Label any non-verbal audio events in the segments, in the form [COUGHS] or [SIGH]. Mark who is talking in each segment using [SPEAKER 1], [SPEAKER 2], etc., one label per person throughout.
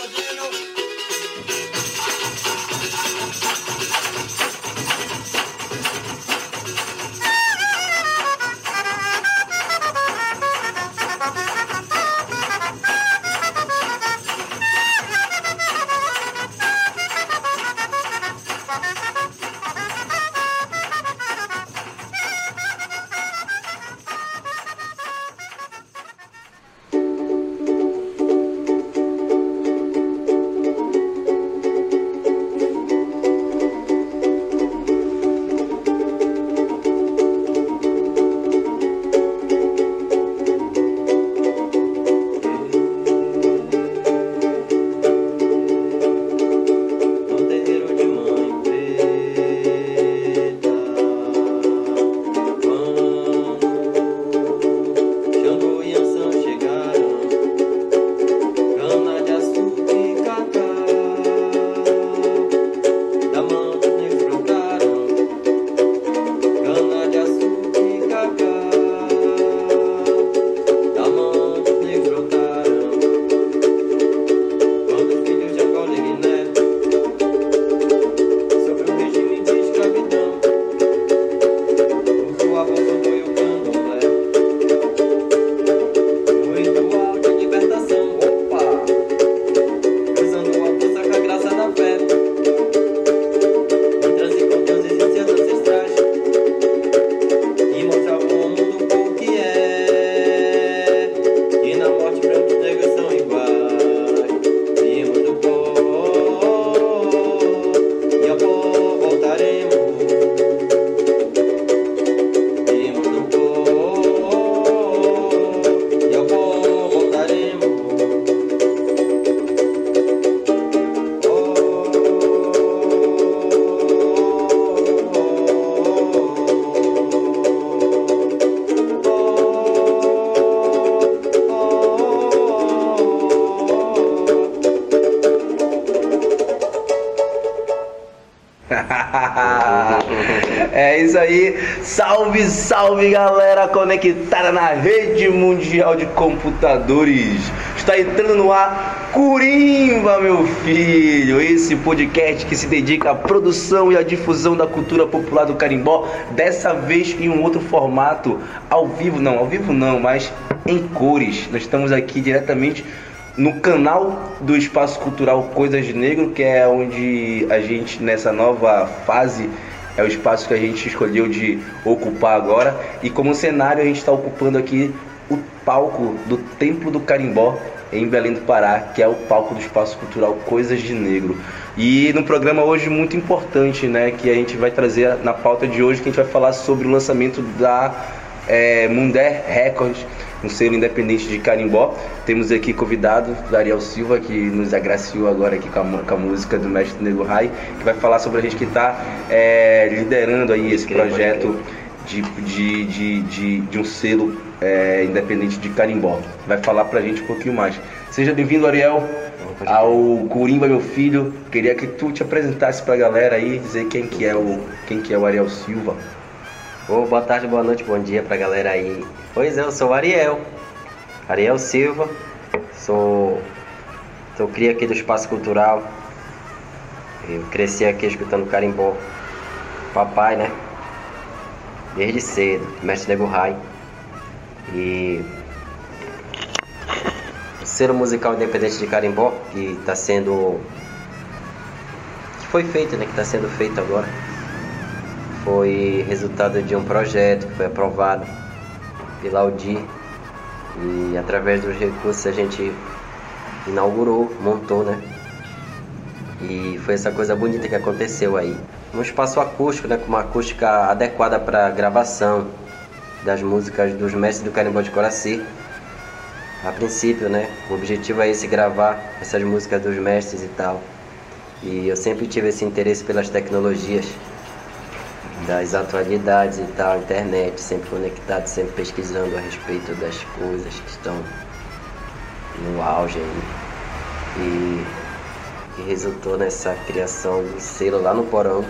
[SPEAKER 1] lleno. Salve, salve galera conectada na rede mundial de computadores. Está entrando no ar Curimba, meu filho. Esse podcast que se dedica à produção e à difusão da cultura popular do carimbó, dessa vez em um outro formato, ao vivo não, ao vivo não, mas em cores. Nós estamos aqui diretamente no canal do Espaço Cultural Coisas de Negro, que é onde a gente nessa nova fase é o espaço que a gente escolheu de ocupar agora. E como cenário, a gente está ocupando aqui o palco do Templo do Carimbó, em Belém do Pará, que é o palco do Espaço Cultural Coisas de Negro. E no programa hoje muito importante, né, que a gente vai trazer na pauta de hoje, que a gente vai falar sobre o lançamento da é, Mundé Records, um selo independente de carimbó. Temos aqui convidado Dariel Silva, que nos agraciou agora aqui com a, com a música do Mestre Nego Rai, que vai falar sobre a gente que está é, liderando aí esse projeto de, de, de, de, de um selo é, independente de carimbó. Vai falar pra gente um pouquinho mais. Seja bem-vindo, Ariel, ao Curimba, meu filho. Queria que tu te apresentasse pra galera aí, dizer quem que é o, quem que é o Ariel Silva.
[SPEAKER 2] Oh, boa tarde, boa noite, bom dia pra galera aí. Pois é, eu sou o Ariel, Ariel Silva, sou, sou cria aqui do Espaço Cultural. Eu cresci aqui escutando carimbó. Papai, né? Desde cedo, mestre Nego Rai. E o selo musical independente de carimbó, que está sendo. que foi feito, né? Que está sendo feito agora foi resultado de um projeto que foi aprovado pela Audi e através dos recursos a gente inaugurou, montou, né? E foi essa coisa bonita que aconteceu aí. Um espaço acústico, né, com uma acústica adequada para gravação das músicas dos mestres do Carimbó de Coraci. A princípio, né, o objetivo é esse gravar essas músicas dos mestres e tal. E eu sempre tive esse interesse pelas tecnologias das atualidades e tal, internet, sempre conectado, sempre pesquisando a respeito das coisas que estão no auge aí. E, e resultou nessa criação do selo lá no porão,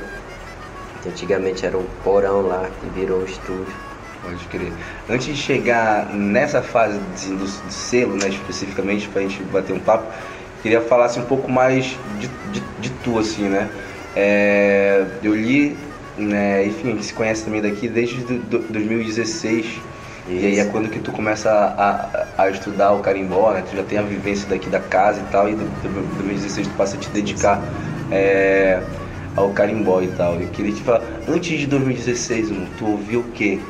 [SPEAKER 2] que antigamente era um porão lá, que virou um estúdio.
[SPEAKER 1] Pode crer. Antes de chegar nessa fase do, do selo, né, especificamente, para a gente bater um papo, queria falasse um pouco mais de, de, de tu, assim, né? É, eu li, né, enfim, se conhece também daqui desde do, do 2016. Isso. E aí é quando que tu começa a, a, a, estudar o carimbó, né? Tu já tem a vivência daqui da casa e tal, e do, do 2016 tu passa a te dedicar é, ao carimbó e tal. Eu queria te falar, antes de 2016, mano, tu ouviu o que?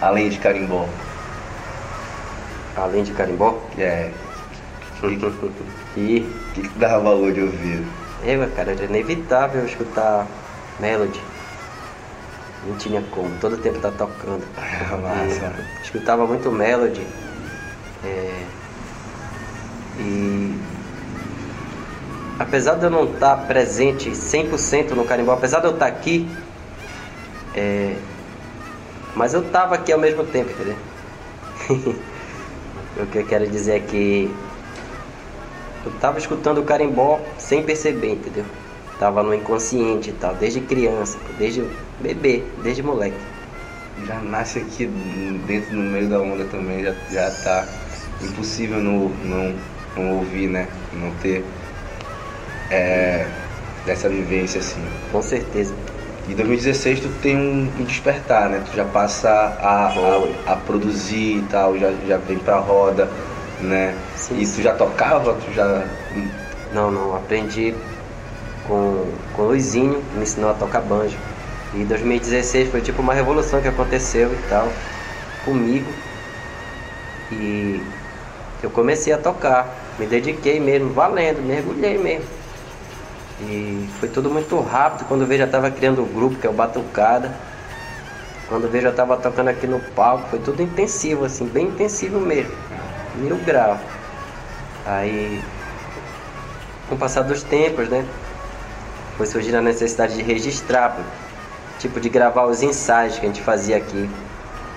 [SPEAKER 1] Além de carimbó?
[SPEAKER 2] Além de carimbó?
[SPEAKER 1] É. E o que, que dava valor de ouvir?
[SPEAKER 2] Eu, cara, era inevitável escutar Melody. Não tinha como, todo tempo tá tocando. [LAUGHS] E, escutava muito Melody. É, e apesar de eu não estar tá presente 100% no carimbó, apesar de eu estar tá aqui, é, mas eu estava aqui ao mesmo tempo, entendeu? [LAUGHS] o que eu quero dizer é que eu estava escutando o carimbó sem perceber, entendeu? Tava no inconsciente e tal, desde criança, desde bebê, desde moleque.
[SPEAKER 1] Já nasce aqui dentro no meio da onda também, já, já tá impossível não, não, não ouvir, né? Não ter é, dessa vivência assim.
[SPEAKER 2] Com certeza.
[SPEAKER 1] Em 2016 tu tem um, um despertar, né? Tu já passa a, a, a, produzir e tal, já, já vem pra roda, né? Sim, e tu já tocava, tu já.
[SPEAKER 2] Não, não, aprendi com, com o Luizinho, que me ensinou a tocar banjo. E 2016 foi tipo uma revolução que aconteceu e tal, comigo. E eu comecei a tocar, me dediquei mesmo, valendo, mergulhei mesmo. E foi tudo muito rápido. Quando eu vi já estava criando o um grupo, que é o Batucada. Quando eu vi já estava tocando aqui no palco. Foi tudo intensivo, assim, bem intensivo mesmo. Mil grau. Aí, com o passar dos tempos, né? Foi surgindo a necessidade de registrar, tipo de gravar os ensaios que a gente fazia aqui.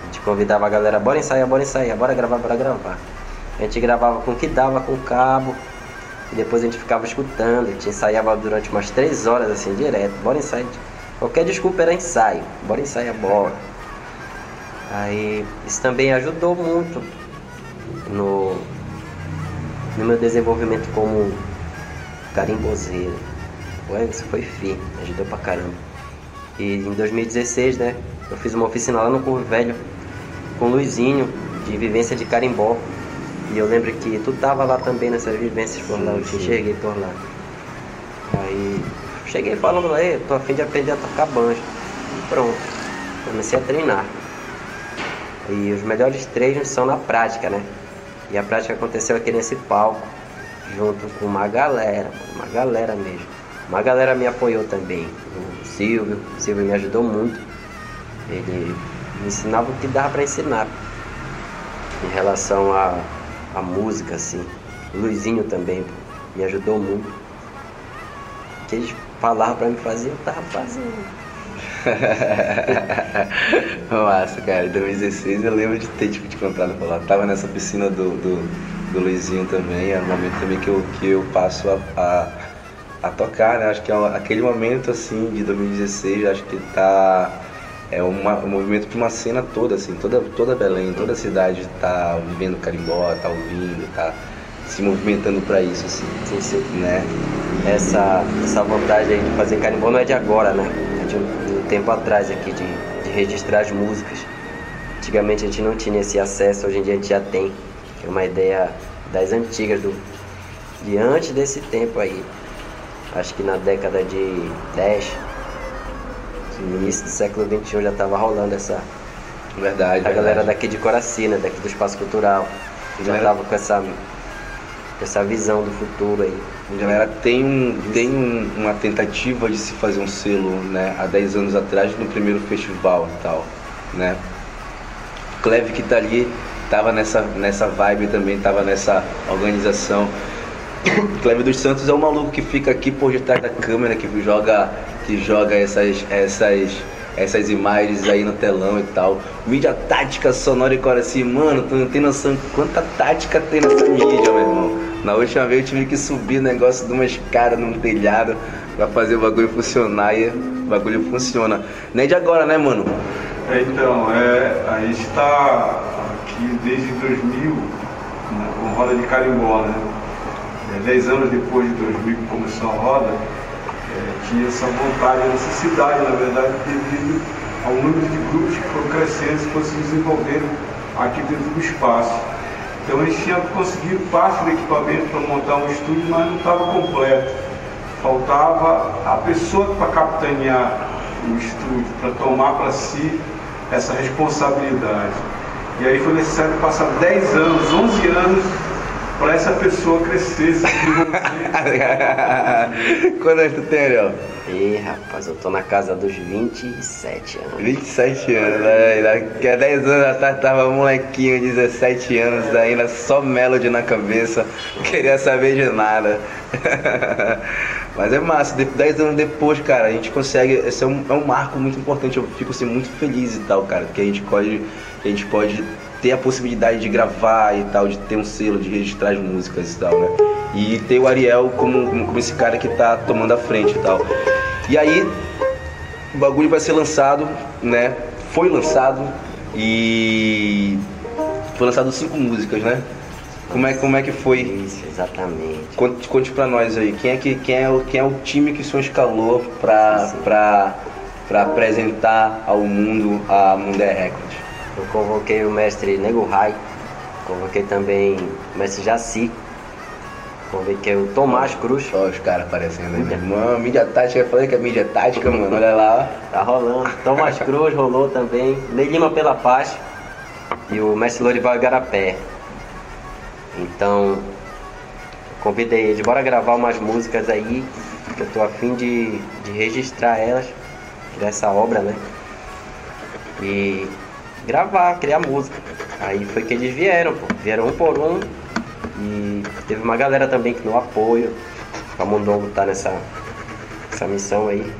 [SPEAKER 2] A gente convidava a galera, bora ensaiar, bora ensaiar, bora gravar, bora gravar. A gente gravava com o que dava, com cabo, e depois a gente ficava escutando, a gente ensaiava durante umas três horas assim, direto. Bora ensaiar. Qualquer desculpa era ensaio. Bora ensaiar, bora. Aí isso também ajudou muito no, no meu desenvolvimento como carimbozeiro. Ué, isso foi firme, ajudou pra caramba. E em 2016, né, eu fiz uma oficina lá no Curvo Velho com o Luizinho, de vivência de carimbó. E eu lembro que tu tava lá também nessas vivências por lá, eu te enxerguei por lá. Aí cheguei falando, ei, tô afim de aprender a tocar banjo. E pronto, comecei a treinar. E os melhores treinos são na prática, né? E a prática aconteceu aqui nesse palco, junto com uma galera, uma galera mesmo. Uma galera me apoiou também. O Silvio, o Silvio me ajudou muito. Ele me ensinava o que dava para ensinar em relação a a música, assim. O Luizinho também me ajudou muito. O que eles falavam pra me fazer, eu tava fazendo. [LAUGHS]
[SPEAKER 1] Massa, cara. Em 2016 eu lembro de ter tipo, te contado lá. Tava nessa piscina do, do, do Luizinho também. É um momento também que eu, que eu passo a, a, a tocar, né? Acho que é aquele momento assim de 2016, acho que tá é uma, um movimento de uma cena toda, assim, toda, toda Belém, toda a cidade tá vivendo carimbó, tá ouvindo, tá se movimentando para isso, assim,
[SPEAKER 2] sim, sim. né? Essa, essa vontade aí de fazer carimbó não é de agora, né? É de um, um tempo atrás aqui, de, de registrar as músicas. Antigamente a gente não tinha esse acesso, hoje em dia a gente já tem. É uma ideia das antigas, do, de antes desse tempo aí. Acho que na década de 10, no início do século XXI já estava rolando essa.
[SPEAKER 1] Verdade. A
[SPEAKER 2] verdade. galera daqui de Coracina, daqui do Espaço Cultural, já estava com essa, essa visão do futuro aí.
[SPEAKER 1] A galera tem, um, tem um, uma tentativa de se fazer um selo, né? Há 10 anos atrás, no primeiro festival e tal, né? Cleve que tá ali, tava nessa, nessa vibe também, tava nessa organização. [COUGHS] Cleve dos Santos é o maluco que fica aqui por detrás da câmera, que joga que joga essas, essas, essas imagens aí no telão e tal. Mídia tática, sonora e cora assim, mano, tu não tem noção quanta tática tem nessa mídia, meu irmão. Na última vez eu tive que subir o negócio de uma escada num telhado pra fazer o bagulho funcionar e o bagulho funciona. Nem de agora, né, mano?
[SPEAKER 3] É, então, é, a gente tá aqui desde 2000 né, com roda de carimbó, né? Dez anos depois de 2000 que começou a roda, é, tinha essa vontade, necessidade, na verdade, devido ao número de grupos que foram crescendo e foram se desenvolvendo aqui dentro do espaço. Então eles tinham conseguido parte do equipamento para montar um estúdio, mas não estava completo. Faltava a pessoa para capitanear o estúdio, para tomar para si essa responsabilidade. E aí foi necessário passar 10 anos, 11 anos para essa pessoa crescer, se desenvolver.
[SPEAKER 1] Quando é que tu tem, Ariel?
[SPEAKER 2] E rapaz, eu tô na casa dos 27 anos.
[SPEAKER 1] 27 anos, né? Que há 10 anos atrás tava molequinho, 17 anos, ainda só melody na cabeça, não queria saber de nada. [LAUGHS] Mas é massa, 10 anos depois, cara, a gente consegue. Esse é um, é um marco muito importante, eu fico assim, muito feliz e tal, cara, que a gente pode. A gente pode ter a possibilidade de gravar e tal, de ter um selo, de registrar as músicas e tal, né? E ter o Ariel como, como esse cara que tá tomando a frente e tal. E aí, o bagulho vai ser lançado, né? Foi lançado e foi lançado cinco músicas, né? Como é, como é que foi?
[SPEAKER 2] Isso, exatamente.
[SPEAKER 1] Conte, conte pra nós aí, quem é, que, quem é, o, quem é o time que o senhor escalou pra, pra, pra apresentar ao mundo a Mundé Records?
[SPEAKER 2] Eu convoquei o mestre Nego Rai, convoquei também o mestre Jaci, convoquei o Tomás Cruz.
[SPEAKER 1] Olha os caras aparecendo aí, irmão. Mídia tática, eu falei que é mídia tática, mano. Olha lá, ó.
[SPEAKER 2] Tá rolando. Tomás Cruz rolou também. Ney Lima pela Paz e o mestre Lorival Igarapé. Então, convidei eles, bora gravar umas músicas aí, que eu tô afim de, de registrar elas, dessa obra, né? E gravar, criar música. Aí foi que eles vieram, pô. Vieram um por um. E teve uma galera também que no apoio. O Camundongo tá nessa, nessa missão aí.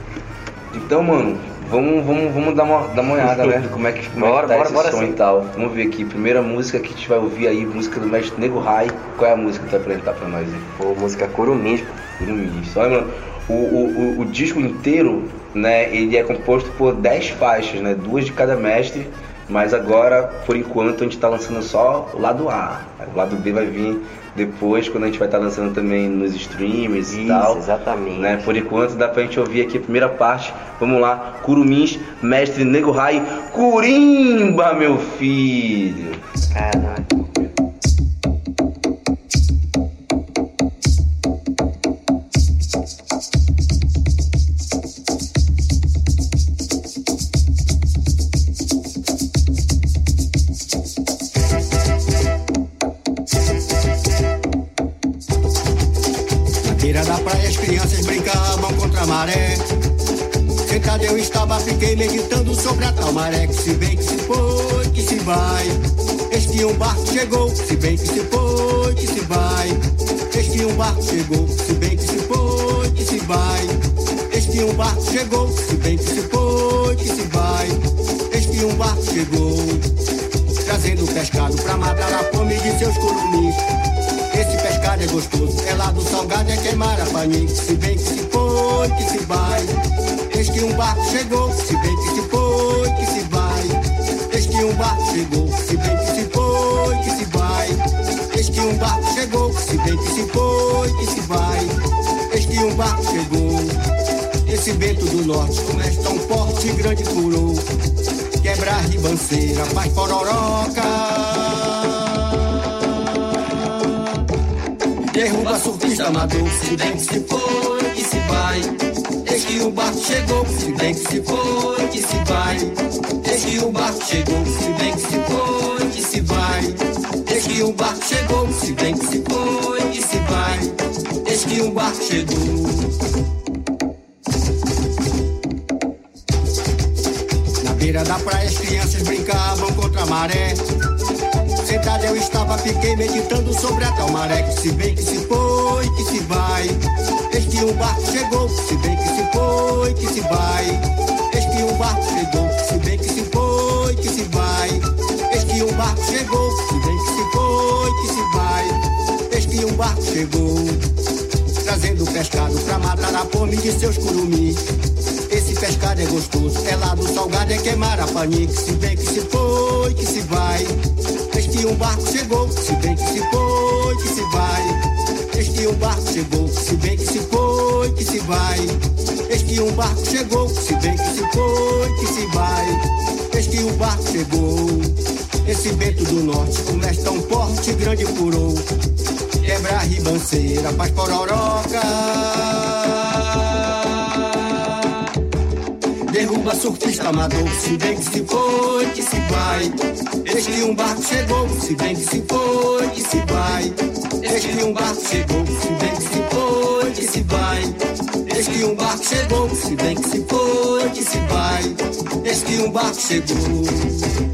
[SPEAKER 1] Então, mano, vamos, vamos, vamos dar, uma, dar uma olhada, né? Como é que, como
[SPEAKER 2] Bora,
[SPEAKER 1] é que tá
[SPEAKER 2] bora,
[SPEAKER 1] esse
[SPEAKER 2] bora
[SPEAKER 1] som
[SPEAKER 2] sim.
[SPEAKER 1] e tal. Vamos ver aqui. Primeira música que a gente vai ouvir aí, música do mestre Nego Rai. Qual é a música que tu vai apresentar pra nós aí?
[SPEAKER 2] Pô, música Curumins, pô.
[SPEAKER 1] Curumins. Olha, mano, o, o, o, o disco inteiro, né, ele é composto por 10 faixas, né? Duas de cada mestre. Mas agora, por enquanto, a gente tá lançando só o lado A. O lado B vai vir depois, quando a gente vai estar lançando também nos streams e
[SPEAKER 2] Isso,
[SPEAKER 1] tal.
[SPEAKER 2] exatamente.
[SPEAKER 1] Né? Por enquanto dá pra gente ouvir aqui a primeira parte. Vamos lá, Curumins, mestre Nego Rai, Curimba, meu filho.
[SPEAKER 2] Caralho.
[SPEAKER 4] Maré que se vem, que se foi, que se vai. Eis que um barco chegou, se bem que se foi, que se vai. Eis que um barco chegou, se bem que se foi, que se vai. Eis que um barco chegou, se bem que se foi, que se vai. Eis que um barco chegou, trazendo pescado pra matar a fome de seus curumins. Esse pescado é gostoso, é lá do salgado, é queimar a paninha. Se bem que se foi, que se vai. Eis que um barco chegou, se foi, que se vai. Eis que um barco chegou. Esse vento do norte, como é tão forte e grande furou. Quebra a ribanceira, faz pororoca. Derruba surfista amador, se bem que se foi, que se vai. Eis que o barco chegou, se bem que se foi, que se vai. Eis que o barco chegou, se bem que se foi, que se vai. Eis que o barco chegou, se bem que se foi. Que o barco chegou. Na beira da praia as crianças brincavam contra a maré. Sentado eu estava, fiquei meditando sobre a tal maré que se vem, que se foi, que se vai. Eis que um barco chegou, se bem que se foi, que se vai. Eis que um barco chegou, se bem que se foi, que se vai. Eis que um barco chegou, se bem que se foi, que se vai. Eis que um barco chegou, trazendo pescado pra matar a fome de seus curumins. Esse pescado é gostoso, é lá do salgado, é queimar a paninha. Que se vem, que se foi, que se vai. Eis que um barco chegou, se vem, que se foi, que se vai. Eis que um barco chegou, se bem que se foi, que se vai. Eis que um barco chegou, se bem que se foi, que se vai. Eis que um barco chegou. Esse vento do norte, como és tão forte, grande furou. Quebra ribanceira, faz pororoca. Derruba surfista amador, se bem que se foi, que se vai. Eis que um barco chegou, se bem que se foi, que se vai. Eis que um barco chegou, se bem que se foi, que se vai. Eis que um barco chegou, se bem que se foi, que se vai. Eis que um barco chegou.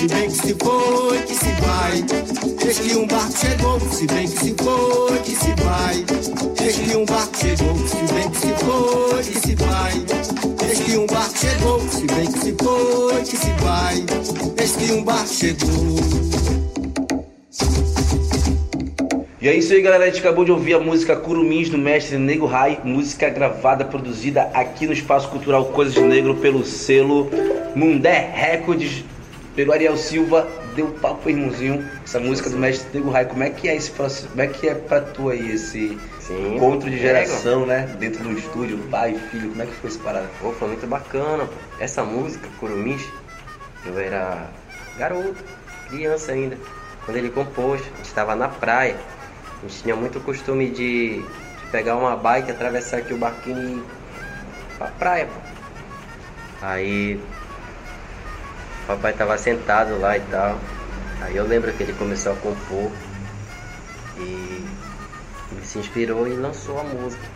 [SPEAKER 4] Se bem que se foi, que se vai. Eis que um barco chegou, se bem que se foi, que se vai. Eis que um barco chegou, se bem que se foi, que se vai. Eis que um barco chegou, se bem que se foi, que se vai. Eis que um barco chegou.
[SPEAKER 1] E é isso aí, galera. A gente acabou de ouvir a música Curumins do mestre Nego Rai, música gravada, produzida aqui no Espaço Cultural Coisas de Negro pelo selo Mundé Records Pegou Ariel Silva, deu papo irmãozinho. Essa música do mestre Nego Rai, como é que é esse processo? Como é que é pra tu aí esse Sim, encontro de geração, né? Dentro do estúdio, pai, filho, como é que foi essa parada?
[SPEAKER 2] Pô, foi muito bacana, pô. Essa música, Curumins, eu era garoto, criança ainda. Quando ele compôs, a gente estava na praia. A gente tinha muito costume de, de pegar uma bike, atravessar aqui o barquinho e ir pra praia, pô. Aí papai tava sentado lá e tal. Aí eu lembro que ele começou a compor e ele se inspirou e lançou a música.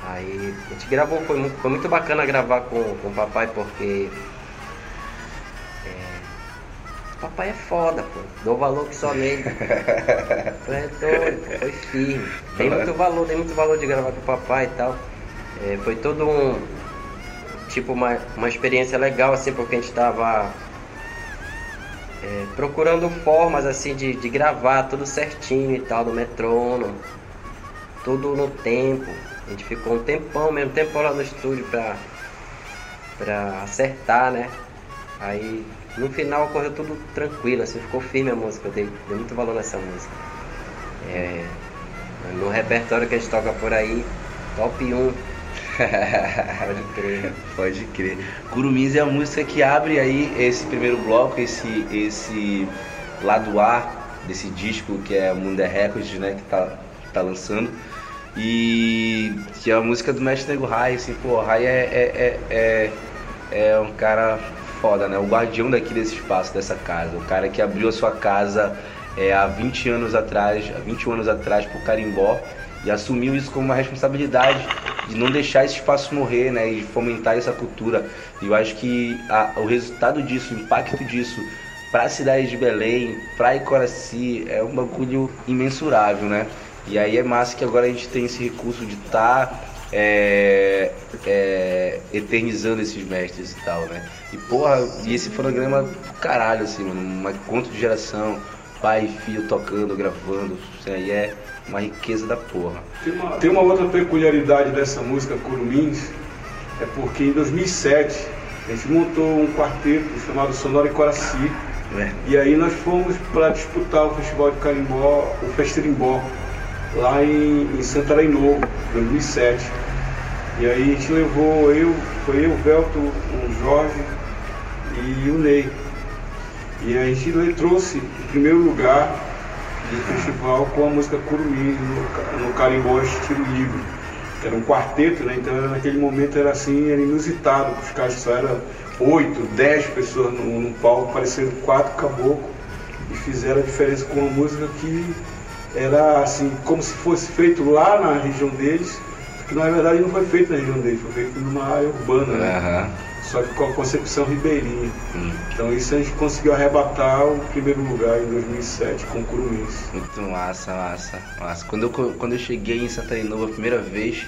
[SPEAKER 2] Aí a gente gravou, foi muito, foi muito bacana gravar com, com o papai porque papai é foda, pô. Dou valor que só nele. [LAUGHS] é doido, foi firme. Tem muito valor, tem muito valor de gravar com o papai e tal. É, foi todo um, tipo uma, uma experiência legal assim porque a gente estava é, procurando formas assim de, de gravar tudo certinho e tal do metrônomo tudo no tempo a gente ficou um tempão mesmo tempo lá no estúdio pra, pra acertar né aí no final correu tudo tranquilo assim ficou firme a música eu dei, dei muito valor nessa música é, no repertório que a gente toca por aí top 1 [LAUGHS]
[SPEAKER 1] Pode crer. Pode crer. Curumins é a música que abre aí esse primeiro bloco, esse, esse lado A desse disco que é Mundo é Records, né? Que tá, tá lançando. E que é a música do Mestre Nego Rai, assim, pô, Rai é, é, é, é, é um cara foda, né? O guardião daqui desse espaço, dessa casa. O cara que abriu a sua casa é, há 20 anos atrás, há 21 anos atrás pro Carimbó e assumiu isso como uma responsabilidade de não deixar esse espaço morrer, né, e fomentar essa cultura. E eu acho que a, o resultado disso, o impacto disso para a cidade de Belém, para Icoraci, é um bagulho imensurável, né? E aí é massa que agora a gente tem esse recurso de estar tá, é, é, eternizando esses mestres e tal, né? E porra, e esse fonograma, caralho, assim, mano, um encontro de geração, pai e filho tocando, gravando, isso aí é uma riqueza da porra.
[SPEAKER 3] Tem uma, tem uma outra peculiaridade dessa música Curumins, é porque em 2007 a gente montou um quarteto chamado Sonora e Coraci. É. E aí nós fomos para disputar o Festival de Carimbó, o Festerimbó, lá em, em Santarém Novo, 2007. E aí a gente levou eu, foi eu, o Velto, o Jorge e o Ney. E a gente trouxe o primeiro lugar do festival com a música Curumim no, no carimbó estilo livre. Era um quarteto, né? Então naquele momento era assim, era inusitado, os caras só eram oito, dez pessoas no, no palco, parecendo quatro caboclos, e fizeram a diferença com uma música que era assim, como se fosse feito lá na região deles, que na verdade não foi feito na região deles, foi feito numa área urbana, né?
[SPEAKER 1] Uhum.
[SPEAKER 3] Só que com a concepção ribeirinha. Hum. Então isso a gente conseguiu arrebatar o primeiro lugar em 2007 com o Curumins.
[SPEAKER 1] Muito massa, massa, massa. Quando eu, quando eu cheguei em Santa Inova a primeira vez,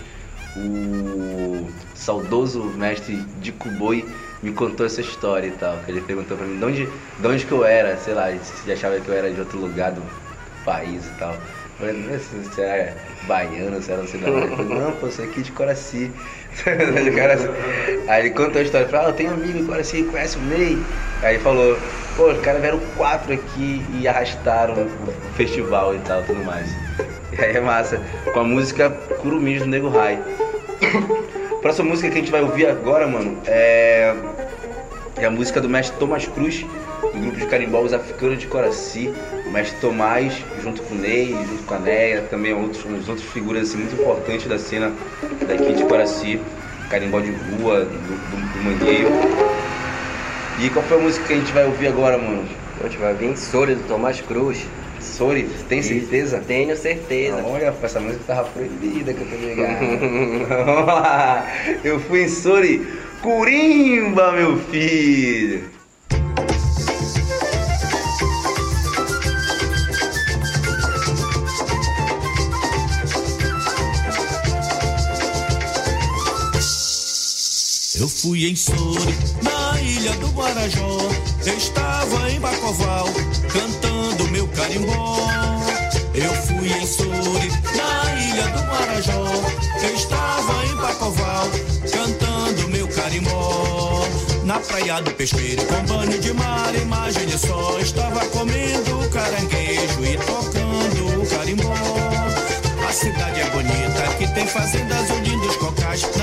[SPEAKER 1] o saudoso mestre de Cuboi me contou essa história e tal. Que ele perguntou pra mim de onde, de onde que eu era, sei lá, se achava que eu era de outro lugar do país e tal. Eu falei, não sei se era baiano, se era não sei da falou, não, pô, sou aqui de Coraci. [LAUGHS] Aí ele contou a história, falou, ah, eu tenho um amigo em Coraci, conhece o Ney? Aí ele falou, pô, os caras vieram quatro aqui e arrastaram o festival e tal, tudo mais. E aí é massa, com a música Curumins do Nego Rai. [COUGHS] Próxima música que a gente vai ouvir agora, mano, é, é a música do mestre Thomas Cruz, do grupo de carimbós africanos de Coraci. O mestre Tomás, junto com o Ney, junto com a Neia, também outros, uns outros figuras assim, muito importantes da cena daqui de Coraci, carimbó de rua, do, do, do Mangueio. E qual foi a música que a gente vai ouvir agora, mano?
[SPEAKER 2] A gente vai vir Sori do Tomás Cruz.
[SPEAKER 1] Sori, tem certeza?
[SPEAKER 2] Tenho certeza.
[SPEAKER 1] Olha, essa música tava proibida que eu tô ligado. [LAUGHS] Vamos lá. Eu fui em Sori, Curimba, meu filho.
[SPEAKER 5] Eu fui em Sori, na ilha do Marajó. Estava em Bacoval, cantando meu carimbó. Eu fui em Sori, na ilha do Marajó. Estava em Bacoval, cantando meu carimbó. Na praia do pesqueiro, com banho de mar, imagine só. Estava comendo caranguejo e tocando o carimbó. A cidade é bonita, que tem fazendas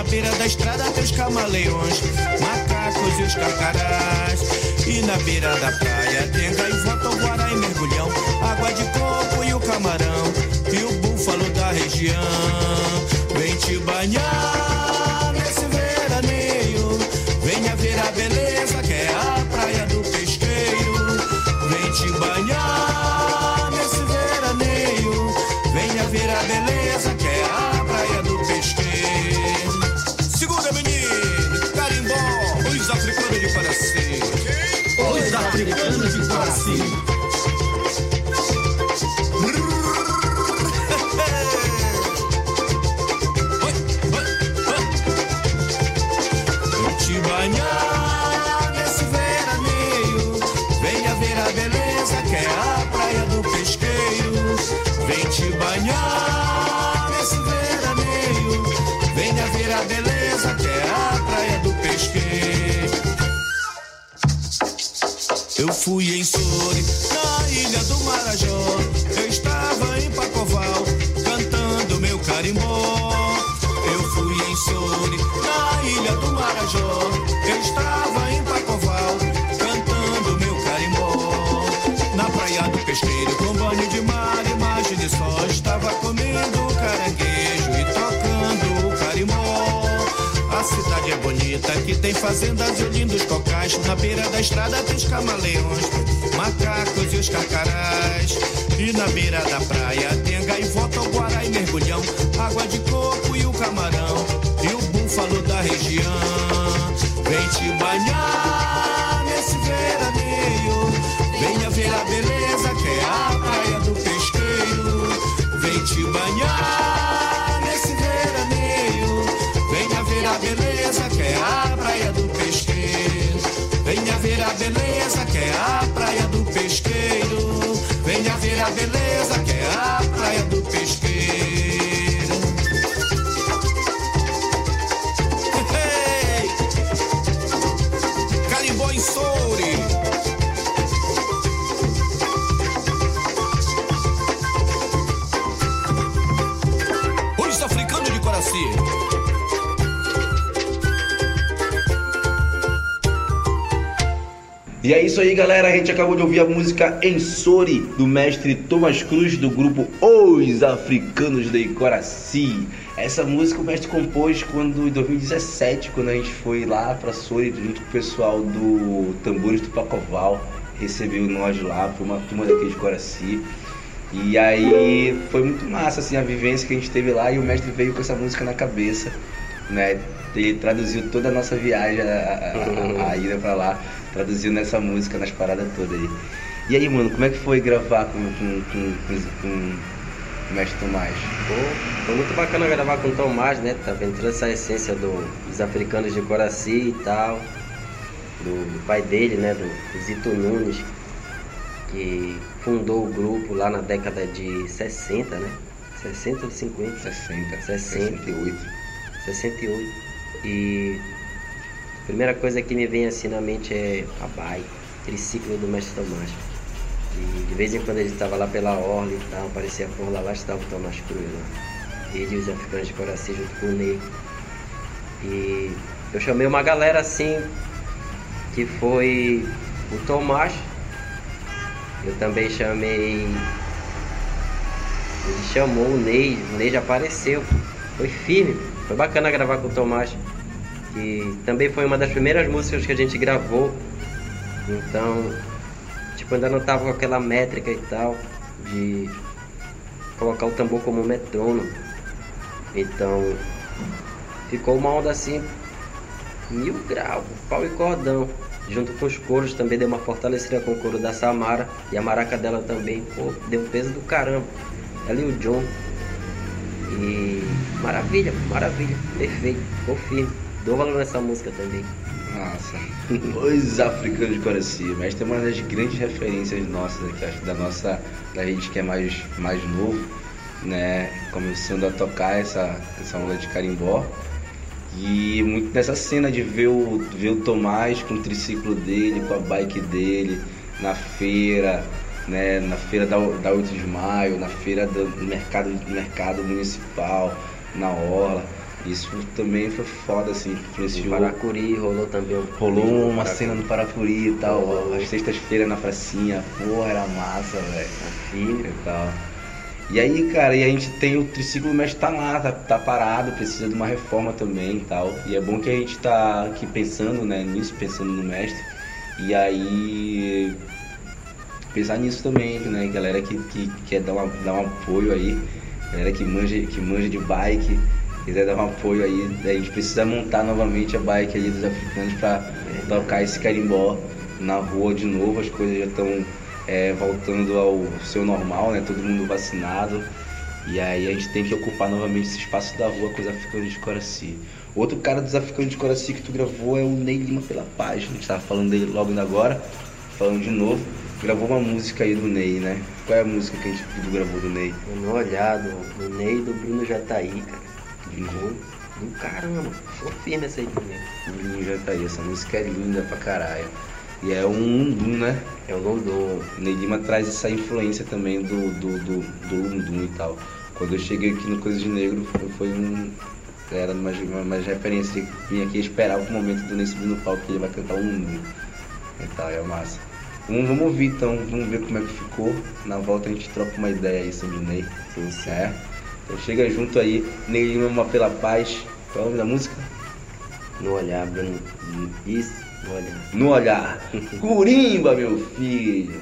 [SPEAKER 5] beira da estrada tem os camaleões, macacos e os carcarás. E na beira da praia tem gaivota, o guará e mergulhão. Água de coco e o camarão, e o búfalo da região. Vem te banhar na ilha do Marajó. Eu estava em Pacoval, cantando meu carimbó. Eu fui em Sori, na ilha do Marajó. Eu estava em Pacoval, cantando meu carimbó. Na praia do pesqueiro, com banho de mar, imagine só. Estava comendo caranguejo e tocando o carimbó. A cidade é bonita, que tem fazendas e lindos cocais. Na beira da estrada tem os camaleões, macacos e os carcarás. E na beira da praia tem a gaivota, o guará e mergulhão. Água de coco e o camarão, e o búfalo da região. Vem te banhar nesse veraneio, venha ver a beleza
[SPEAKER 1] E é isso aí, galera. A gente acabou de ouvir a música Ensori, do mestre Thomas Cruz, do grupo Os Africanos de Icoraci. Essa música o mestre compôs quando, em 2017, quando a gente foi lá pra Sori, junto com o pessoal do Tambores do Pacoval. Recebeu nós lá, foi uma turma daqui de Coraci. E aí foi muito massa assim a vivência que a gente teve lá e o mestre veio com essa música na cabeça, né? Ele traduziu toda a nossa viagem, a, a, a ida pra lá, traduziu nessa música, nas paradas todas aí. E aí, mano, como é que foi gravar com, com, com, com, com o mestre Tomás?
[SPEAKER 2] Pô, foi muito bacana gravar com o Tomás, né? Tá vendo toda essa essência do, dos africanos de Coraci e tal, do, do pai dele, né? Do Zito Nunes, que fundou o grupo lá na década de 60, né? 60 ou 50?
[SPEAKER 1] 60,
[SPEAKER 2] 60.
[SPEAKER 1] 68.
[SPEAKER 2] 68. E primeira coisa que me vem assim na mente é a Bai, triciclo do Mestre Tomás. E de vez em quando ele estava lá pela orla e tal, aparecia por lá, lá estava o Tomás Cruz lá. Ele e os africanos de Coraci junto com o Ney. E eu chamei uma galera assim, que foi o Tomás, eu também chamei. Ele chamou o Ney, o Ney já apareceu. Foi firme, foi bacana gravar com o Tomás. Que também foi uma das primeiras músicas que a gente gravou. Então, tipo, ainda não tava com aquela métrica e tal de colocar o tambor como metrônomo. Então, ficou uma onda assim, mil graus, pau e cordão junto com os coros também deu uma fortalecida com o coro da Samara e a maraca dela também, pô, deu peso do caramba. Ela e o John. E maravilha, maravilha, perfeito, ficou. Dou valor nessa música também.
[SPEAKER 1] Nossa, os africanos de Coraci, mas tem uma das grandes referências nossas aqui, acho da nossa, da gente que é mais, mais novo, né, começando a tocar essa, essa onda de carimbó. E muito nessa cena de ver o, ver o Tomás com o triciclo dele, com a bike dele, na feira, né, na feira da, da 8 de maio, na feira do mercado, mercado municipal, na orla. Isso também foi foda, assim, influenciou.
[SPEAKER 2] No Paracuri rolou também.
[SPEAKER 1] Rolou uma cena no Paracuri e tal, as sextas-feiras na pracinha, porra, era massa, velho.
[SPEAKER 2] A filha
[SPEAKER 1] e tal. E aí, cara, e a gente tem o triciclo, mas tá lá, tá, tá, parado, precisa de uma reforma também e tal. E é bom que a gente tá aqui pensando, né, nisso, pensando no mestre. E aí pensar nisso também, né, galera que, que quer dar, uma, dar um apoio aí, galera que manja, que manja de bike, quiser dar um apoio aí, a gente precisa montar novamente a bike aí dos africanos para tocar esse carimbó na rua de novo, as coisas já estão é, voltando ao seu normal, né? Todo mundo vacinado. E aí a gente tem que ocupar novamente esse espaço da rua com os africanos de Coraci. Outro cara dos africanos de Coraci que tu gravou é o Ney Lima pela página. A gente tava falando dele logo agora, falando de novo. Gravou uma música aí do Ney, né? Qual é a música que a gente gravou do Ney?
[SPEAKER 2] No olhado, do Ney do Bruno Jataí, cara. Ficou do caramba. Ficou firme essa aí também.
[SPEAKER 1] Bruno Jataí, essa música é linda pra caralho. E é um Lundum, né?
[SPEAKER 2] É o Lundum.
[SPEAKER 1] Ney Lima traz essa influência também do, do, do, do Lundum e tal. Quando eu cheguei aqui no Coisa de Negro, foi, foi um. Era uma, uma, uma referência. Vim aqui esperar o momento do Ney subir no palco que ele vai cantar um Lundum. E tal, é massa. Vamos, vamos ouvir então, vamos ver como é que ficou. Na volta a gente troca uma ideia aí sobre o Ney. Sim, sim. É. Então chega junto aí, Ney Lima pela paz. Qual é o nome da música?
[SPEAKER 2] No olhar, Bruno. Isso. No olhar.
[SPEAKER 1] No olhar. [LAUGHS] Curimba, meu filho.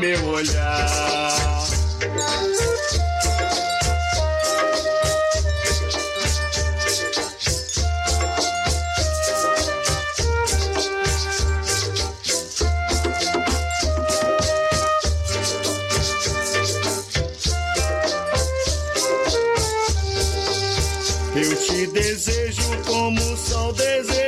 [SPEAKER 5] Meu olhar.
[SPEAKER 6] Eu te desejo como o sol deseja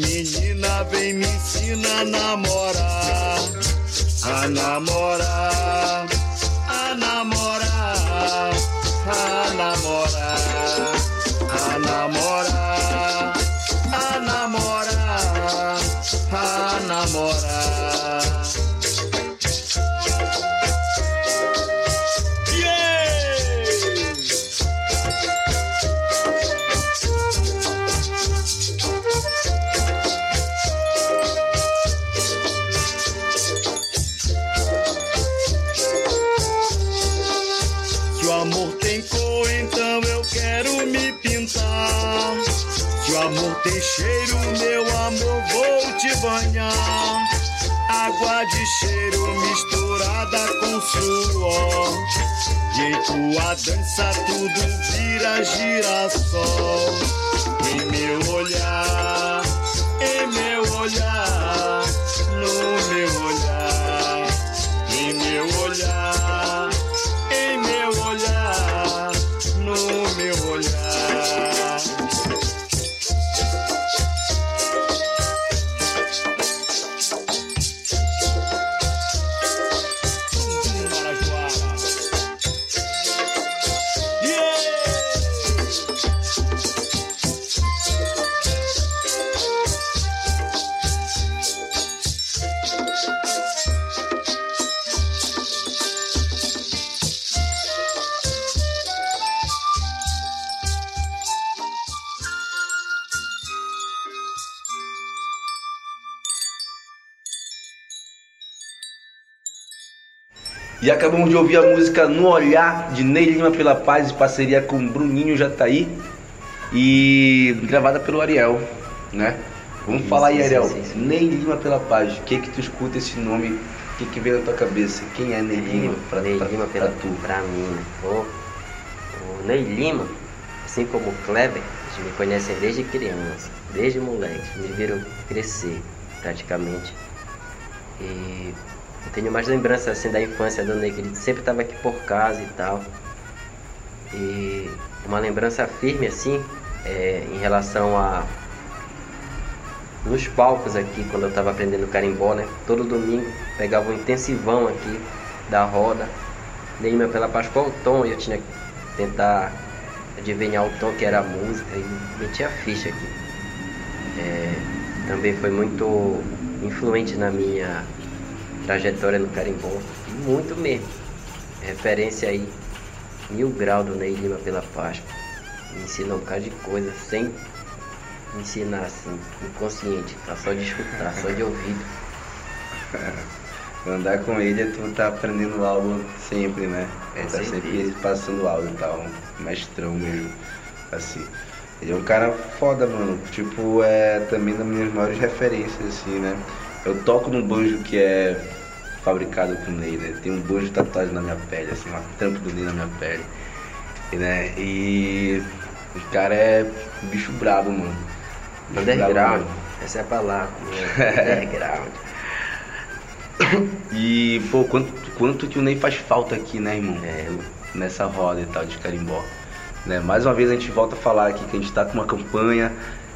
[SPEAKER 6] menina, vem me ensina a namorar. A namorar, Água de cheiro misturada com suor. Em tua dança tudo vira girassol. Em meu olhar, em meu olhar, no meu olhar,
[SPEAKER 1] acabamos de ouvir a música No Olhar de Ney Lima pela Paz em parceria com Bruninho Jataí e gravada pelo Ariel, né? Vamos
[SPEAKER 2] Isso,
[SPEAKER 1] falar aí, Ariel.
[SPEAKER 2] isso.
[SPEAKER 1] Ney Lima pela Paz. O que que tu escuta esse nome? O que que vem na tua cabeça? Quem é Ney Lima pra,
[SPEAKER 2] Ney
[SPEAKER 1] pra-
[SPEAKER 2] Lima
[SPEAKER 1] pra
[SPEAKER 2] pela,
[SPEAKER 1] tu?
[SPEAKER 2] pra mim, né? O, o Ney Lima, assim como o Kleber, eles me conhecem desde criança, desde moleque, me viram crescer praticamente. E eu tenho mais lembranças assim da infância do Ney, que ele sempre estava aqui por casa e tal. E uma lembrança firme assim, é, em relação a nos palcos aqui, quando eu estava aprendendo carimbó, né? Todo domingo pegava um intensivão aqui da roda, dei meu pela qual o tom, e eu tinha que tentar adivinhar o tom que era a música e metia a ficha aqui. É, também foi muito influente na minha trajetória no carimbó, muito mesmo. Referência aí, mil grau do Ney Lima pela Paz. Me ensinou um bocado de coisa sem ensinar assim, inconsciente, tá só de escutar, só de ouvido. [LAUGHS]
[SPEAKER 1] Andar com ele é tu tá aprendendo algo sempre, né?
[SPEAKER 2] Com
[SPEAKER 1] tá sempre passando algo e tal, um mestrão mesmo, assim. Ele é um cara foda, mano. Tipo, é também das minhas maiores referências, assim, né? Eu toco num banjo que é fabricado com Ney, né? Tem um banjo tatuado na minha pele, assim, uma tampa do Ney na minha pele. E, né? E o cara é bicho brabo, mano. Bicho brabo
[SPEAKER 2] Underground,
[SPEAKER 1] mesmo.
[SPEAKER 2] essa é a palavra, [LAUGHS] né? underground.
[SPEAKER 1] E, pô, quanto, quanto que o Ney faz falta aqui, né, irmão?
[SPEAKER 2] É,
[SPEAKER 1] Nessa roda e tal de carimbó. Né? Mais uma vez a gente volta a falar aqui que a gente tá com uma campanha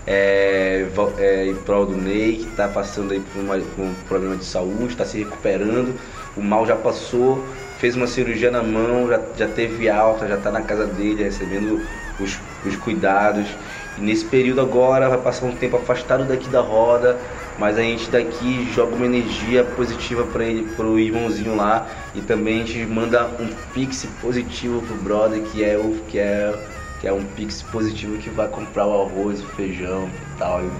[SPEAKER 1] é, é, em prol do Ney, que tá passando aí por, uma- por um problema de saúde, tá se recuperando, o mal já passou, fez uma cirurgia na mão, já, já teve alta, já tá na casa dele, recebendo os, os cuidados. E nesse período agora vai passar um tempo afastado daqui da roda, mas a gente daqui joga uma energia positiva para ele, pro irmãozinho lá, e também a gente manda um pix positivo pro brother, que é o que é que é um pix positivo que vai comprar o arroz, o feijão e tal, e,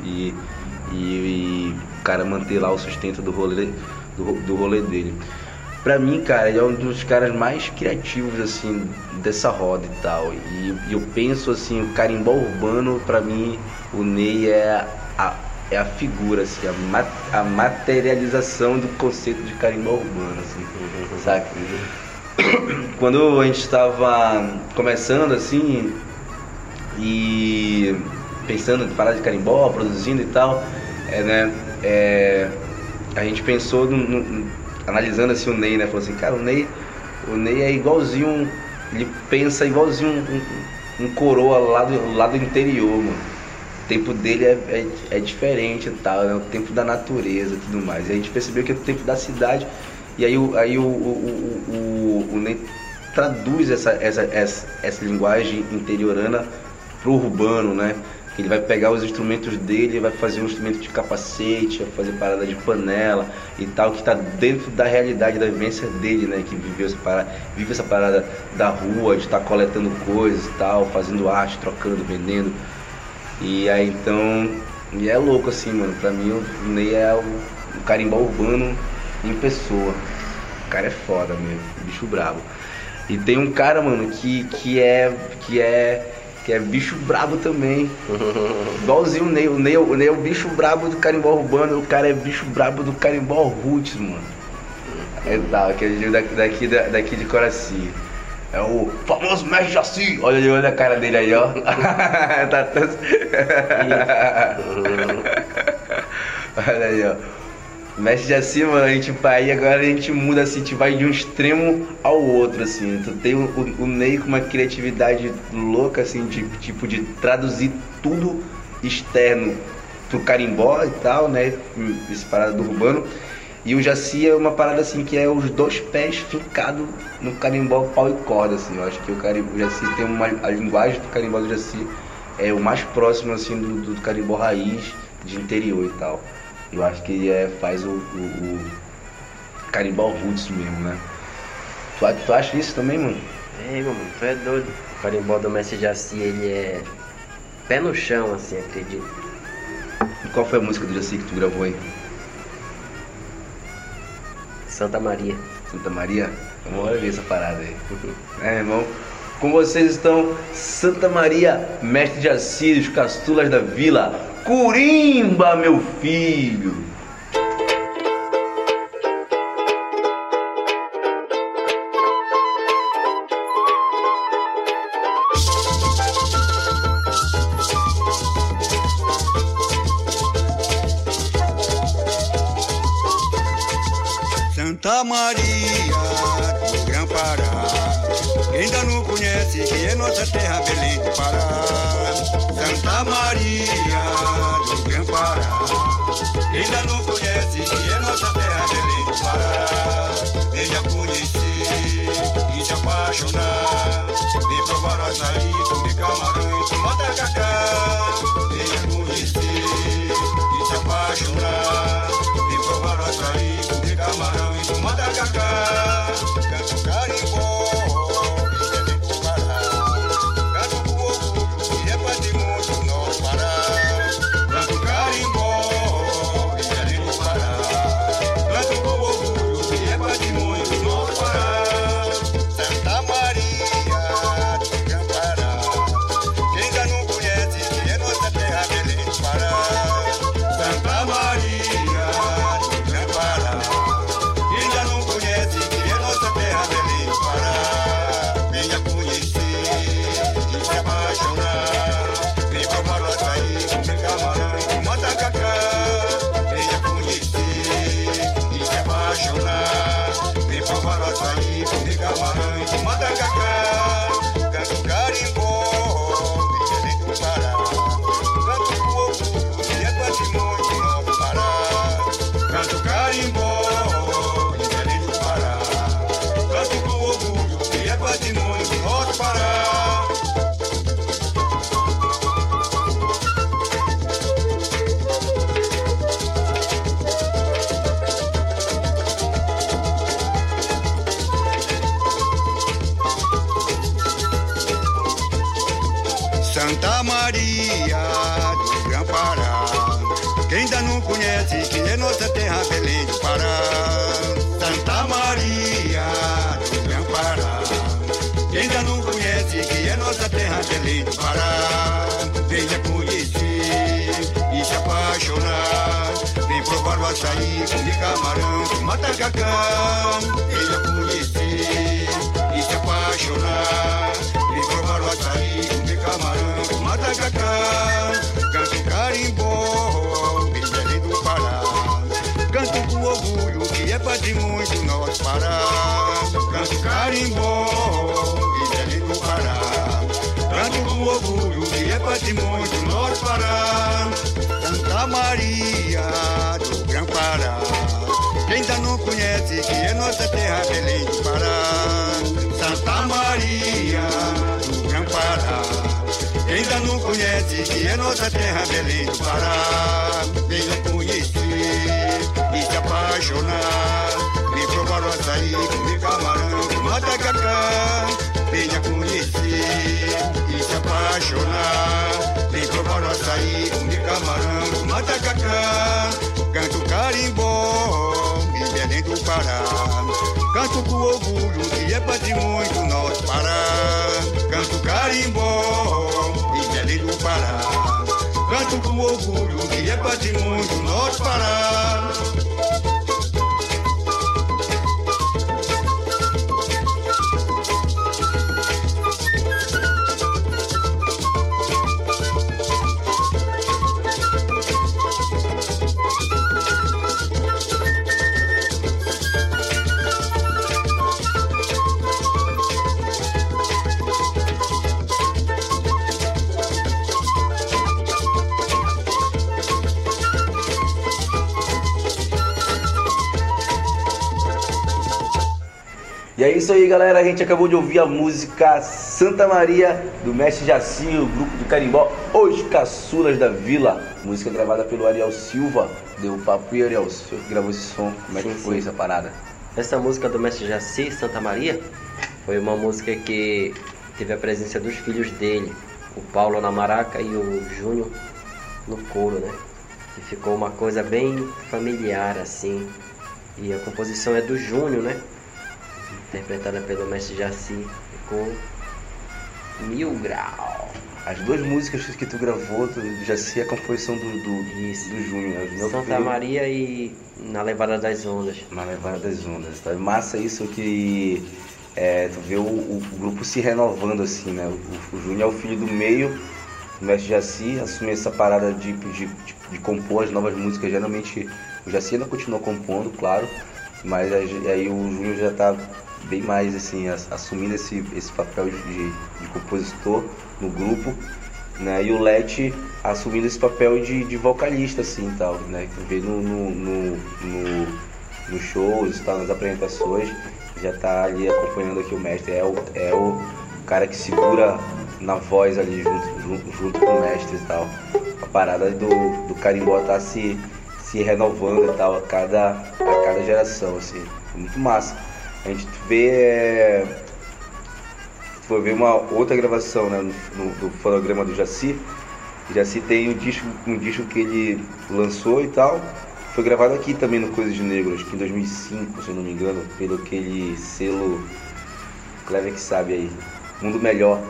[SPEAKER 1] e, e o cara manter lá o sustento do rolê, do, do rolê dele. Pra mim, cara, ele é um dos caras mais criativos, assim, dessa roda e tal. E, e eu penso, assim, o carimbó urbano, pra mim, o Ney é a, é a figura, assim, a, ma a materialização do conceito de carimbó urbano, assim, saca? Quando a gente estava começando, assim, e pensando em parar de carimbó, produzindo e tal, é, né, é, a gente pensou no, no, analisando assim o Ney, né? Falou assim, cara, o Ney, o Ney é igualzinho, ele pensa igualzinho um, um- um coroa lá do, interior, mano. O tempo dele é, é, é diferente e tal, né? O tempo da natureza e tudo mais. E a gente percebeu que é o tempo da cidade. E aí, aí o, o, o, o, Ney traduz essa, essa, essa, essa linguagem interiorana pro urbano, né? Ele vai pegar os instrumentos dele, vai fazer um instrumento de capacete, vai fazer parada de panela e tal, que está dentro da realidade da vivência dele, né? Que viveu essa parada, vive essa parada da rua, de estar coletando coisas e tal, fazendo arte, trocando, vendendo. E aí então. E é louco assim, mano. Pra mim o Ney é o, o carimbó urbano em pessoa. O cara é foda mesmo, bicho brabo. E tem um cara, mano, que, que é. que é. que é bicho brabo também. [LAUGHS] Igualzinho o Ney. O Ney, o Ney é o bicho brabo do carimbó urbano, o cara é bicho brabo do carimbó roots, mano. É tal, aquele daqui, daqui, da- daqui de Coraci. É o famoso mestre Jaci. Olha ali, olha a cara dele aí, ó. [LAUGHS] tá tão... [LAUGHS] olha aí, ó. Mestre Jaci, mano, a gente vai agora a gente muda assim, a gente vai de um extremo ao outro, assim. Tu tem o, o, o Ney com uma criatividade louca, assim, de tipo de traduzir tudo externo pro carimbó e tal, né? Esse parada do urbano. E o Jaci é uma parada assim que é os dois pés fincados no carimbó pau e corda, assim. Eu acho que o, carimbó, o Jaci tem uma. A linguagem do carimbó do Jaci é o mais próximo assim do, do carimbó raiz de interior e tal. Eu acho que é, faz o, o, o roots mesmo, né? Tu, tu acha isso também, mano?
[SPEAKER 2] Ei, meu mano, tu é doido. O carimbó do Mestre Jaci, ele é pé no chão, assim, acredito.
[SPEAKER 1] E qual foi a música do Jaci que tu gravou aí?
[SPEAKER 2] Santa Maria.
[SPEAKER 1] Santa Maria? Vamos ver essa parada aí. [LAUGHS] É, irmão. Com vocês estão Santa Maria, mestre de Assis, os castulas da vila. Curimba, meu filho!
[SPEAKER 4] Pará.
[SPEAKER 7] Canto carimbó, bem Belém do Pará. Canto com orgulho que é patrimônio do nosso Pará. Santa Maria do Gran Pará. Quem ainda não conhece que é nossa terra Belém do Pará. Santa Maria do Gran Pará. Quem ainda não conhece que é nossa terra Belém do Pará. Venha conhecer e se apaixonar. Matacacá. Venha conhecer e se apaixonar. Vem provar o açaí, comer camarão, com matacacá. Canto carimbó, em Belém do Pará. Canto com orgulho que é patrimônio do nosso Pará. Canto carimbó, em Belém do Pará. Canto com orgulho que é patrimônio do nosso Pará.
[SPEAKER 1] É isso aí, galera. A gente acabou de ouvir a música Santa Maria do Mestre Jaci, o grupo do Carimbó, Os Caçulas da Vila. Música gravada pelo Ariel Silva. Deu papo e Ariel, você que gravou esse som. Como é que
[SPEAKER 2] Sim,
[SPEAKER 1] foi
[SPEAKER 2] sim.
[SPEAKER 1] essa parada?
[SPEAKER 2] Essa música do Mestre Jaci, Santa Maria, foi uma música que teve a presença dos filhos dele, o Paulo na maraca e o Júnior no coro, né? E ficou uma coisa bem familiar assim. E a composição é do Júnior, né? Interpretada pelo Mestre Jaci. Ficou mil grau.
[SPEAKER 1] As duas músicas que tu gravou, tu já sei a composição do, do,
[SPEAKER 2] Isso.
[SPEAKER 1] do Júnior. né?
[SPEAKER 2] Santa
[SPEAKER 1] fez
[SPEAKER 2] Maria e Na Levada das Ondas.
[SPEAKER 1] Na levada das ondas. Tá massa isso que é, tu vê o, o grupo se renovando assim, né? O, o Júnior é o filho do meio, o Mestre Jaci, assume essa parada de, de, de, de compor as novas músicas. Geralmente o Jaci ainda continua compondo, claro, mas aí, aí o Júnior já tá bem mais assim, ass- assumindo esse, esse papel de, de, compositor no grupo, né? E o Let assumindo esse papel de, de vocalista, assim, tal, né? Que vê no, no, no, no, nos shows, tal, nas apresentações, já tá ali acompanhando aqui o mestre. É o, é o cara que segura na voz ali junto, junto, junto com o mestre e tal. A parada do, do carimbó tá se, se renovando e tal a cada, a cada geração, assim. Muito massa. A gente vê. é, foi ver uma outra gravação né, no, no- do fonograma do Jaci. O Jaci tem um disco, um disco que ele lançou e tal. Foi gravado aqui também no Coisas de Negro, acho que em 2005, se eu não me engano, pelo aquele selo Clever que sabe aí. Mundo Melhor.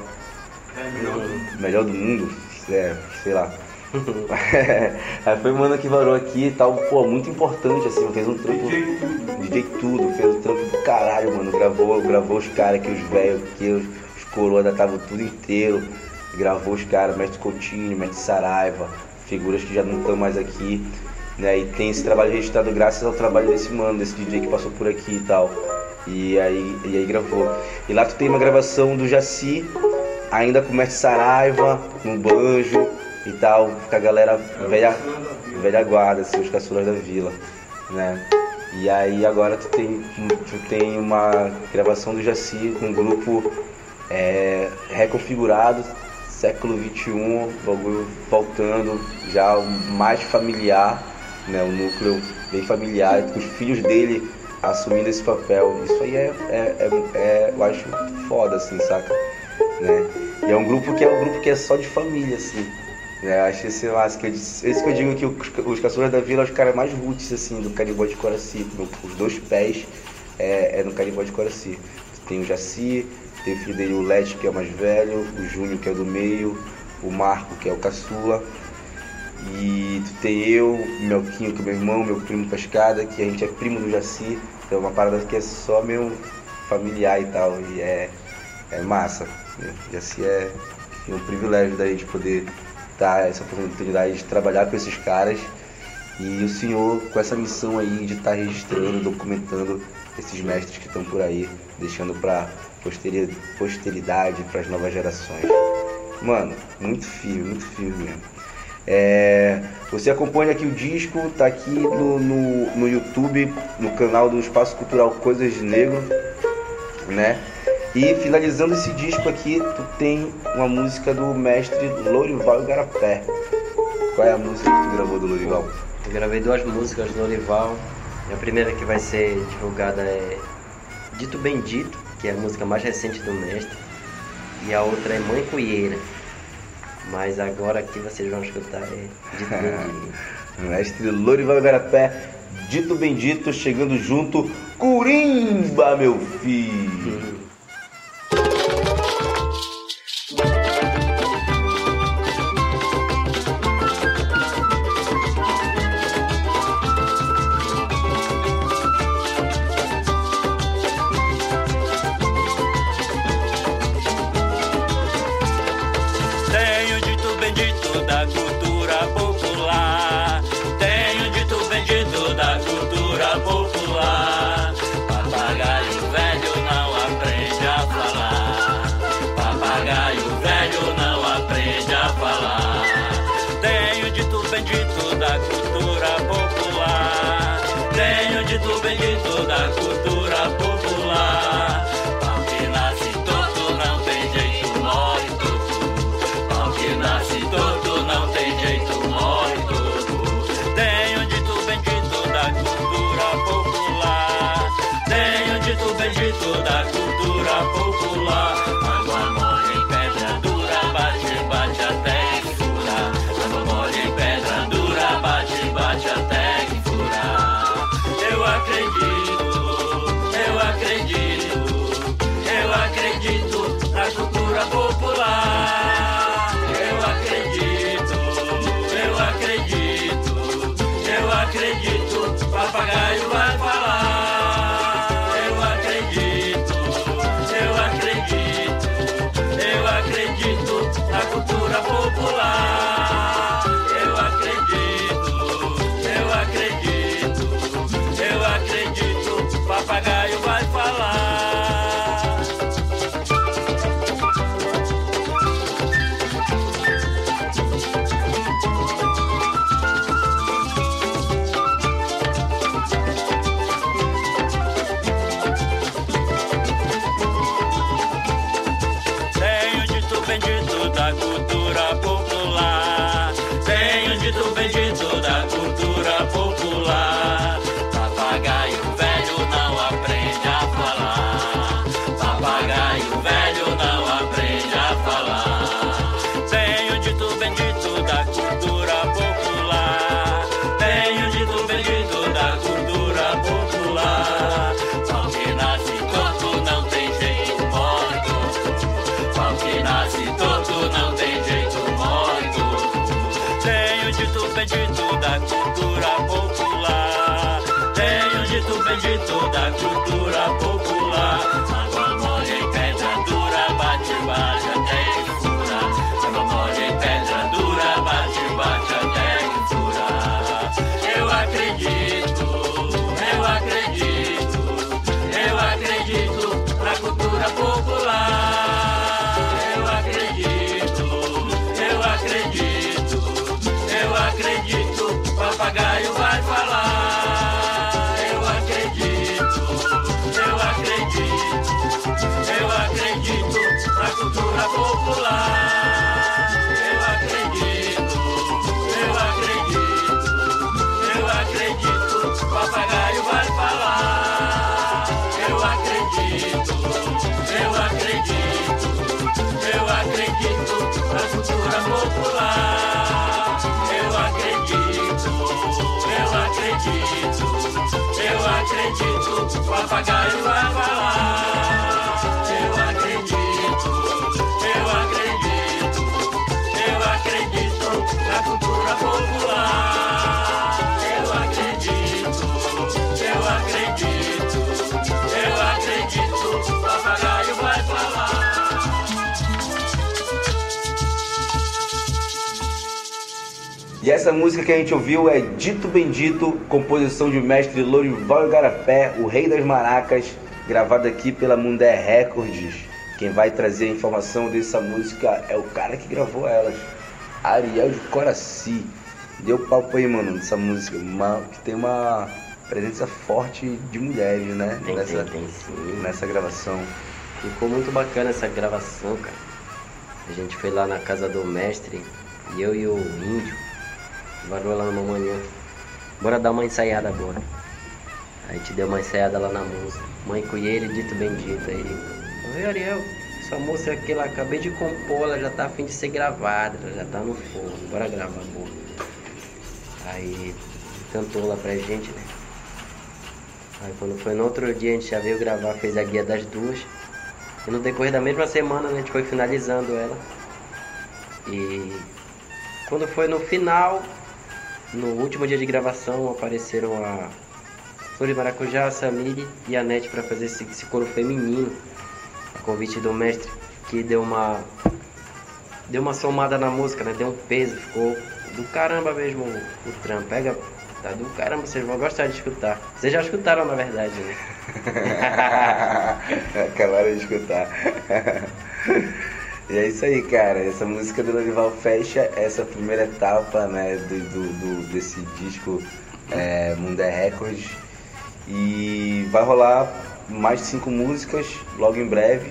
[SPEAKER 1] Melhor do mundo, é, sei lá. [LAUGHS] Aí foi o mano que varou aqui e tal, pô, muito importante, assim, fez um trampo. DJ tudo, fez um trampo do caralho, mano. Gravou, gravou os caras aqui, os velhos aqui, os, os coroas ainda estavam tudo inteiro. Gravou os caras, Mestre Coutinho, Mestre Saraiva, figuras que já não estão mais aqui. Né? E tem esse trabalho registrado graças ao trabalho desse mano, desse DJ que passou por aqui e tal. E aí, e aí gravou. E lá tu tem uma gravação do Jaci, ainda com o Mestre Saraiva, no banjo e tal, com a galera velha, velha guarda, assim, os caçulas da vila, né? E aí agora tu tem, tu tem uma gravação do Jaci com um grupo é, reconfigurado, século XXI, bagulho voltando já mais familiar, né? O núcleo bem familiar, com os filhos dele assumindo esse papel. Isso aí é, é, é, é- eu acho foda, assim, saca?
[SPEAKER 8] né? E é um grupo que é um grupo que é só de família, assim. Né? Acho esse massa, que eu, esse que eu digo que os, os da vila são os caras mais roots, assim, do carimbó de Coraci. Os dois pés é, é no carimbó de Coraci. Tem o Jaci, tem o filho dele, o Lete, que é o mais velho, o Júnior, que é do meio, o Marco, que é o caçula. E tu tem eu, Melquinho, que é meu irmão, meu primo Pescada, que a gente é primo do Jaci. Então é uma parada que é só meu familiar e tal. E é, é massa. Né? Jaci é, é um privilégio da gente poder dar essa oportunidade de trabalhar com esses caras. E o senhor com essa missão aí de estar registrando, documentando esses mestres que estão por aí, deixando para posteridade, para as novas gerações. Mano, muito firme, muito firme mesmo. É, você acompanha aqui o disco, tá aqui no, no, no YouTube, no canal do Espaço Cultural Coisas de Negro, né? E finalizando esse disco aqui, tu tem uma música do mestre Lorival Igarapé. Qual é a música que tu gravou do Lorival?
[SPEAKER 2] Eu gravei duas músicas do Olival. A primeira que vai ser divulgada é Dito Bendito, que é a música mais recente do mestre. E a outra é Mãe Cuieira. Mas agora aqui vocês vão escutar é Dito [LAUGHS] Bendito.
[SPEAKER 8] Mestre Lorival Igarapé, dito bendito, chegando junto, Curimba, meu filho.
[SPEAKER 9] Popular. Eu acredito, eu acredito, eu acredito, papagaio vai falar. Eu acredito, eu acredito, na cultura popular. Eu acredito, eu acredito, eu acredito, papagaio vai falar.
[SPEAKER 1] E essa música que a gente ouviu é Dito Bendito, composição de mestre Lorival Garapé, o rei das maracas, gravada aqui pela Mundé Records. Quem vai trazer a informação dessa música é o cara que gravou elas, Ariel de Coraci. Deu papo aí, mano, nessa música, uma, que tem uma presença forte de mulheres, né?
[SPEAKER 2] Tem,
[SPEAKER 1] nessa,
[SPEAKER 2] tem, tem sim.
[SPEAKER 1] nessa gravação.
[SPEAKER 2] Ficou muito bacana essa gravação, cara. A gente foi lá na casa do mestre, e eu e o índio, varou lá numa manhã. Bora dar uma ensaiada agora. A gente deu uma ensaiada lá na música. Mãe Coelho, dito bendito. Aí ele, Oi Ariel, essa música aqui, ela acabei de compor, ela já tá a fim de ser gravada, ela já tá no forno, bora gravar, amor. Aí cantou lá pra gente, né? Aí quando foi no outro dia a gente já veio gravar, fez a guia das duas. E no decorrer da mesma semana né, a gente foi finalizando ela. E quando foi no final, no último dia de gravação, apareceram a Flor de Maracujá, a Samiri e a Nete para fazer esse, esse coro feminino. A convite do mestre, que deu uma. Deu uma somada na música, né? Deu um peso, ficou do caramba mesmo o, o trampo. Pega. Tá do caramba, vocês vão gostar de escutar. Vocês já escutaram na verdade, né? [LAUGHS]
[SPEAKER 1] Acabaram de escutar. [LAUGHS] e é isso aí, cara. Essa música do Lorival fecha essa primeira etapa né, do, do- desse disco é, Mundé Records. E vai rolar mais cinco músicas logo em breve.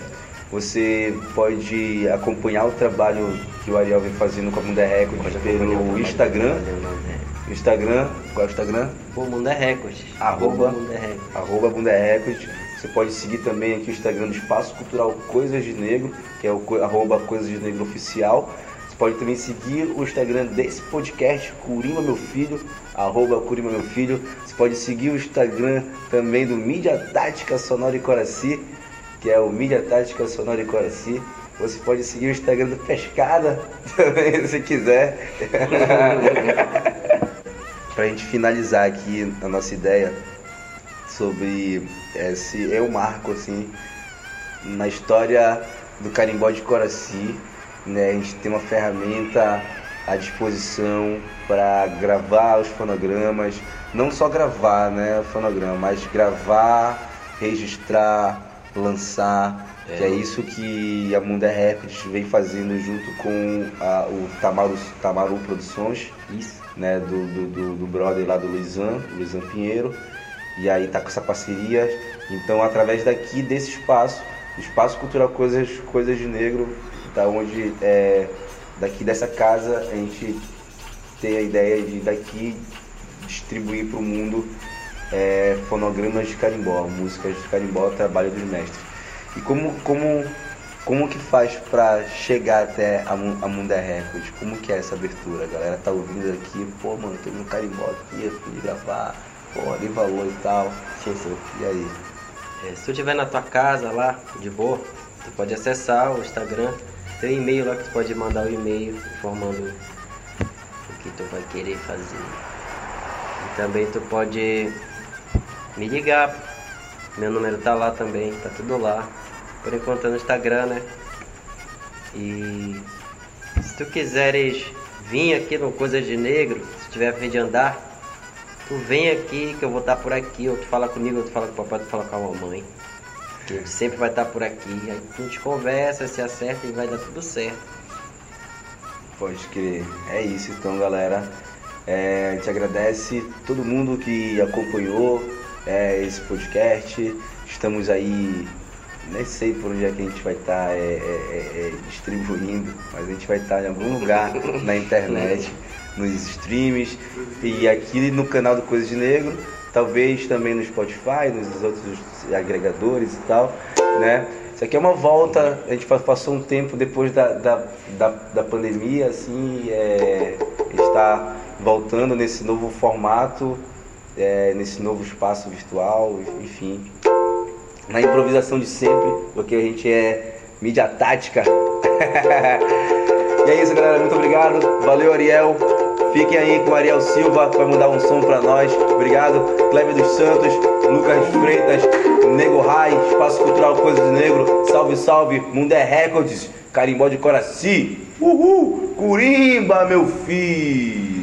[SPEAKER 1] Você pode acompanhar o trabalho que o Ariel vem fazendo com a Mundé Records
[SPEAKER 2] Pode acompanhar o
[SPEAKER 1] pelo Instagram.
[SPEAKER 2] né?
[SPEAKER 1] Instagram, qual é o Instagram?
[SPEAKER 2] Pô, Mundo é Records.
[SPEAKER 1] Arroba.
[SPEAKER 2] Mundo é Records.
[SPEAKER 1] arroba Bunda Records. Você pode seguir também aqui o Instagram do Espaço Cultural Coisas de Negro, que é o arroba Coisas de Negro Oficial. Você pode também seguir o Instagram desse podcast, Curima Meu Filho, arroba Curima Meu Filho. Você pode seguir o Instagram também do Mídia Tática Sonora e Coraci, que é o Mídia Tática Sonora e Coraci. Você pode seguir o Instagram do Pescada [LAUGHS] também, se quiser. [LAUGHS] Pra gente finalizar aqui a nossa ideia sobre esse é um marco assim na história do carimbó de Coraci, né? A gente tem uma ferramenta à disposição para gravar os fonogramas, não só gravar, né, o fonograma, mas gravar, registrar, lançar, que é isso que a Munda Records vem fazendo junto com a- o Tamaru, Tamaru Produções,
[SPEAKER 2] Isso.
[SPEAKER 1] né, do, do, do, do brother lá do Luizan, Luizan Pinheiro. E aí tá com essa parceria. Então, através daqui, desse espaço, Espaço Cultural Coisas, Coisas de Negro, da onde, é, daqui dessa casa, a gente tem a ideia de daqui distribuir para o mundo é, fonogramas de carimbó, músicas de carimbó, trabalho dos mestres. E como, como, como que faz para chegar até a, a Munda Records? Como que é essa abertura? A galera tá ouvindo aqui, pô, mano, tem um carimbó aqui, eu fui gravar, pô, ali valor e tal.
[SPEAKER 2] Sim.
[SPEAKER 1] E aí?
[SPEAKER 2] É, se tu estiver na tua casa lá, de boa, tu pode acessar o Instagram. Tem um e-mail lá que tu pode mandar o e-mail informando o que tu vai querer fazer. E também tu pode me ligar. Meu número tá lá também, tá tudo lá. Por enquanto é no Instagram, né? E se tu quiseres vir aqui no Coisa de Negro, se tiver a fim de andar, Tu vem aqui que eu vou estar por aqui, ou tu fala comigo, ou tu fala com o papai, tu fala com a mamãe. Sempre vai estar por aqui. Aí a gente conversa, se acerta e vai dar tudo certo.
[SPEAKER 1] Pode crer. É isso então, galera. É, a gente agradece todo mundo que acompanhou é, esse podcast. Estamos aí, nem sei por onde é que a gente vai estar é, é, é, distribuindo, mas a gente vai estar em algum lugar na internet, [LAUGHS] nos streams e aqui no canal do Coisas de Negro, talvez também no Spotify, nos outros agregadores e tal, né? Isso aqui é uma volta, a gente pa- passou um tempo depois da, da, da, da pandemia, assim, é, está voltando nesse novo formato, é, nesse novo espaço virtual, enfim. Na improvisação de sempre, porque a gente é mídia tática. [LAUGHS] e é isso, galera. Muito obrigado. Valeu, Ariel. Fiquem aí com Ariel Silva, que vai mandar um som pra nós. Obrigado. Cleber dos Santos, Lucas Freitas, Nego Rai, Espaço Cultural Coisas do Negro. Salve, salve. Mundé Records, Carimbó de Coraci. Uhul. Curimba, meu filho.